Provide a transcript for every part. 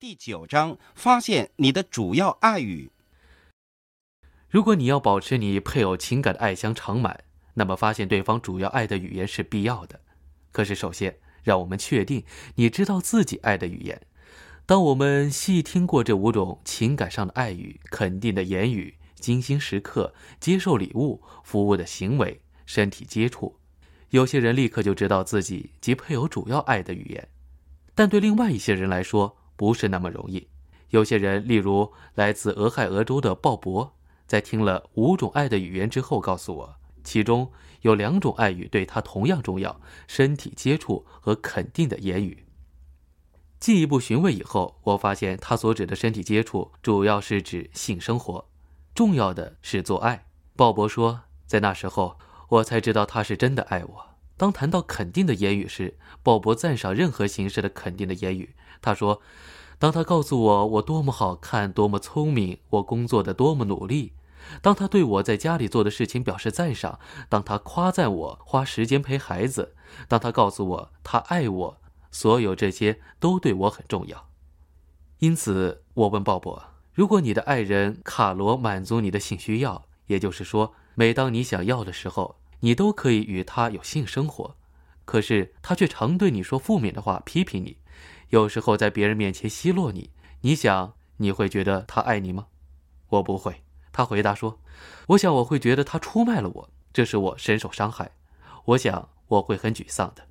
第九章，发现你的主要爱语。如果你要保持你配偶情感的爱箱常满，那么发现对方主要爱的语言是必要的。可是，首先让我们确定你知道自己爱的语言。当我们细听过这五种情感上的爱语：肯定的言语、精心时刻、接受礼物、服务的行为、身体接触，有些人立刻就知道自己及配偶主要爱的语言，但对另外一些人来说，不是那么容易。有些人，例如来自俄亥俄州的鲍勃，在听了五种爱的语言之后，告诉我，其中有两种爱语对他同样重要：身体接触和肯定的言语。进一步询问以后，我发现他所指的身体接触，主要是指性生活，重要的是做爱。鲍勃说，在那时候，我才知道他是真的爱我。当谈到肯定的言语时，鲍勃赞赏任何形式的肯定的言语。他说：“当他告诉我我多么好看、多么聪明，我工作的多么努力；当他对我在家里做的事情表示赞赏；当他夸赞我花时间陪孩子；当他告诉我他爱我，所有这些都对我很重要。因此，我问鲍勃：如果你的爱人卡罗满足你的性需要，也就是说，每当你想要的时候，你都可以与他有性生活，可是他却常对你说负面的话，批评你。”有时候在别人面前奚落你，你想你会觉得他爱你吗？我不会。他回答说：“我想我会觉得他出卖了我，这使我深受伤害。我想我会很沮丧的。”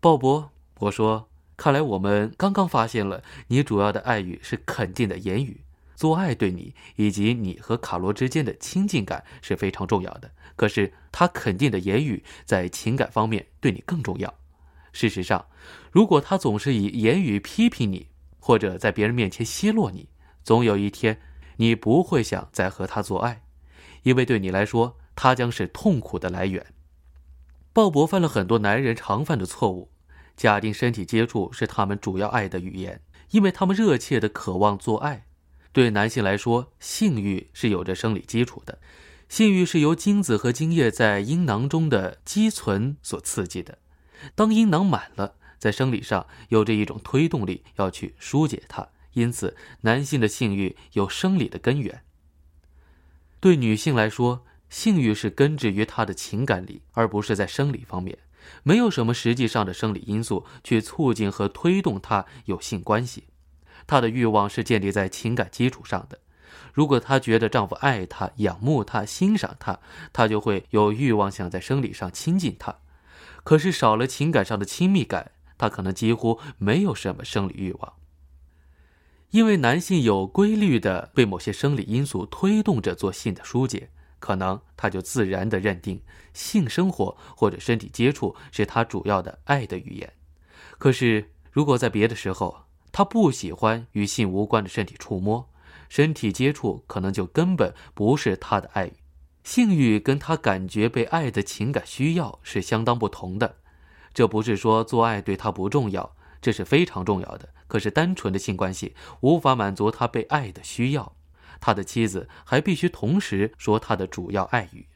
鲍勃，我说：“看来我们刚刚发现了，你主要的爱语是肯定的言语。做爱对你以及你和卡罗之间的亲近感是非常重要的。可是他肯定的言语在情感方面对你更重要。”事实上，如果他总是以言语批评你，或者在别人面前奚落你，总有一天，你不会想再和他做爱，因为对你来说，他将是痛苦的来源。鲍勃犯了很多男人常犯的错误，假定身体接触是他们主要爱的语言，因为他们热切的渴望做爱。对男性来说，性欲是有着生理基础的，性欲是由精子和精液在阴囊中的积存所刺激的。当阴囊满了，在生理上有着一种推动力，要去疏解它。因此，男性的性欲有生理的根源。对女性来说，性欲是根植于她的情感里，而不是在生理方面。没有什么实际上的生理因素去促进和推动她有性关系。她的欲望是建立在情感基础上的。如果她觉得丈夫爱她、仰慕她、欣赏她，她就会有欲望想在生理上亲近他。可是少了情感上的亲密感，他可能几乎没有什么生理欲望。因为男性有规律的被某些生理因素推动着做性的疏解，可能他就自然的认定性生活或者身体接触是他主要的爱的语言。可是如果在别的时候，他不喜欢与性无关的身体触摸，身体接触可能就根本不是他的爱语。性欲跟他感觉被爱的情感需要是相当不同的，这不是说做爱对他不重要，这是非常重要的。可是单纯的性关系无法满足他被爱的需要，他的妻子还必须同时说他的主要爱语。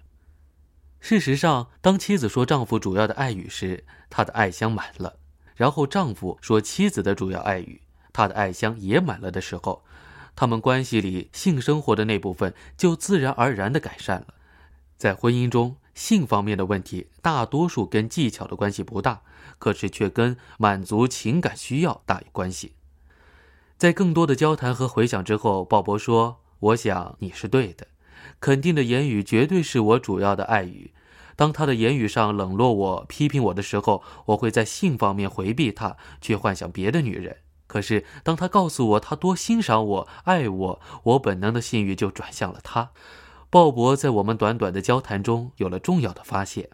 事实上，当妻子说丈夫主要的爱语时，她的爱箱满了；然后丈夫说妻子的主要爱语，他的爱箱也满了的时候，他们关系里性生活的那部分就自然而然的改善了。在婚姻中，性方面的问题大多数跟技巧的关系不大，可是却跟满足情感需要大有关系。在更多的交谈和回想之后，鲍勃说：“我想你是对的，肯定的言语绝对是我主要的爱语。当他的言语上冷落我、批评我的时候，我会在性方面回避他，去幻想别的女人。可是当他告诉我他多欣赏我、爱我，我本能的性欲就转向了他。”鲍勃在我们短短的交谈中有了重要的发现。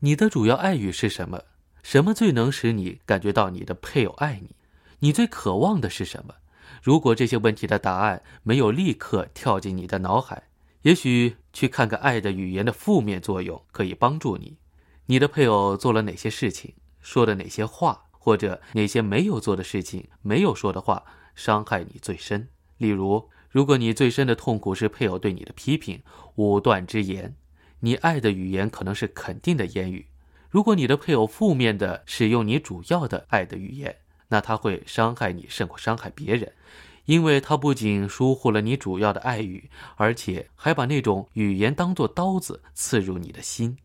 你的主要爱语是什么？什么最能使你感觉到你的配偶爱你？你最渴望的是什么？如果这些问题的答案没有立刻跳进你的脑海，也许去看看爱的语言的负面作用可以帮助你。你的配偶做了哪些事情？说的哪些话？或者哪些没有做的事情、没有说的话伤害你最深？例如。如果你最深的痛苦是配偶对你的批评、武断之言，你爱的语言可能是肯定的言语；如果你的配偶负面的使用你主要的爱的语言，那他会伤害你胜过伤害别人，因为他不仅疏忽了你主要的爱语，而且还把那种语言当作刀子刺入你的心。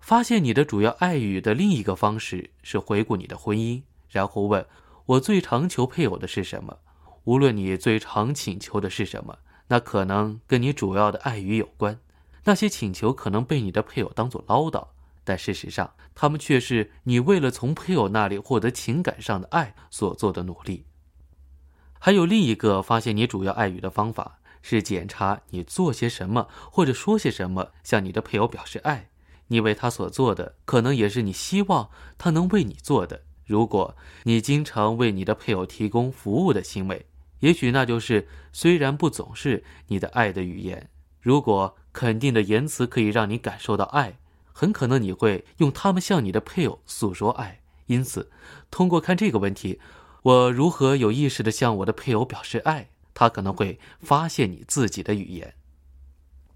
发现你的主要爱语的另一个方式是回顾你的婚姻，然后问：“我最常求配偶的是什么？”无论你最常请求的是什么，那可能跟你主要的爱语有关。那些请求可能被你的配偶当作唠叨，但事实上，他们却是你为了从配偶那里获得情感上的爱所做的努力。还有另一个发现你主要爱语的方法是检查你做些什么或者说些什么向你的配偶表示爱。你为他所做的，可能也是你希望他能为你做的。如果你经常为你的配偶提供服务的行为，也许那就是虽然不总是你的爱的语言。如果肯定的言辞可以让你感受到爱，很可能你会用它们向你的配偶诉说爱。因此，通过看这个问题，我如何有意识地向我的配偶表示爱，他可能会发现你自己的语言。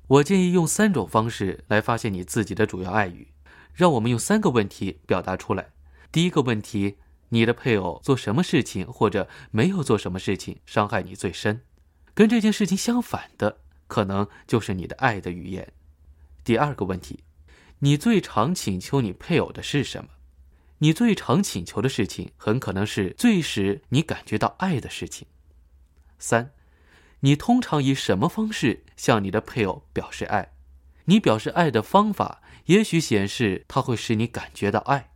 我建议用三种方式来发现你自己的主要爱语。让我们用三个问题表达出来。第一个问题：你的配偶做什么事情或者没有做什么事情伤害你最深？跟这件事情相反的，可能就是你的爱的语言。第二个问题：你最常请求你配偶的是什么？你最常请求的事情很可能是最使你感觉到爱的事情。三。你通常以什么方式向你的配偶表示爱？你表示爱的方法也许显示它会使你感觉到爱。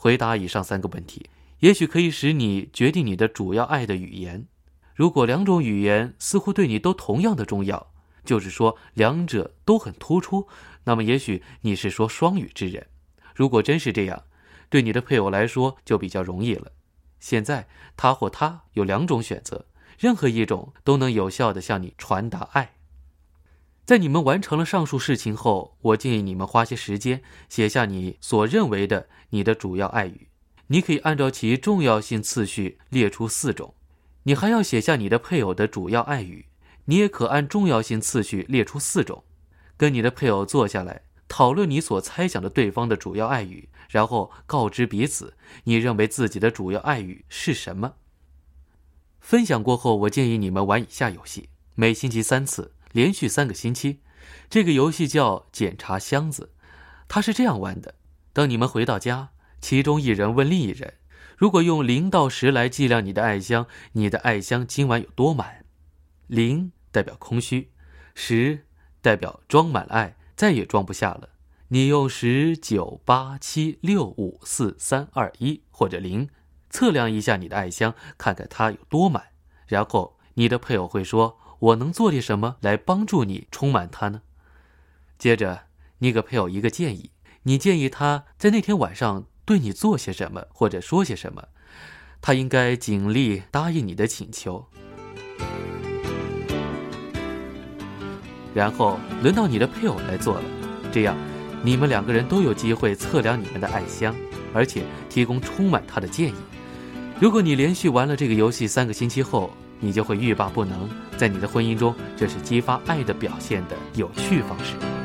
回答以上三个问题，也许可以使你决定你的主要爱的语言。如果两种语言似乎对你都同样的重要，就是说两者都很突出，那么也许你是说双语之人。如果真是这样，对你的配偶来说就比较容易了。现在他或她有两种选择。任何一种都能有效地向你传达爱。在你们完成了上述事情后，我建议你们花些时间写下你所认为的你的主要爱语。你可以按照其重要性次序列出四种。你还要写下你的配偶的主要爱语。你也可按重要性次序列出四种。跟你的配偶坐下来讨论你所猜想的对方的主要爱语，然后告知彼此你认为自己的主要爱语是什么。分享过后，我建议你们玩以下游戏，每星期三次，连续三个星期。这个游戏叫检查箱子，它是这样玩的：当你们回到家，其中一人问另一人，如果用零到十来计量你的爱箱，你的爱箱今晚有多满？零代表空虚，十代表装满了爱，再也装不下了。你用十九八七六五四三二一或者零。测量一下你的爱箱，看看它有多满，然后你的配偶会说：“我能做点什么来帮助你充满它呢？”接着，你给配偶一个建议，你建议他在那天晚上对你做些什么或者说些什么，他应该尽力答应你的请求。然后轮到你的配偶来做了，这样你们两个人都有机会测量你们的爱香，而且提供充满它的建议。如果你连续玩了这个游戏三个星期后，你就会欲罢不能。在你的婚姻中，这是激发爱的表现的有趣方式。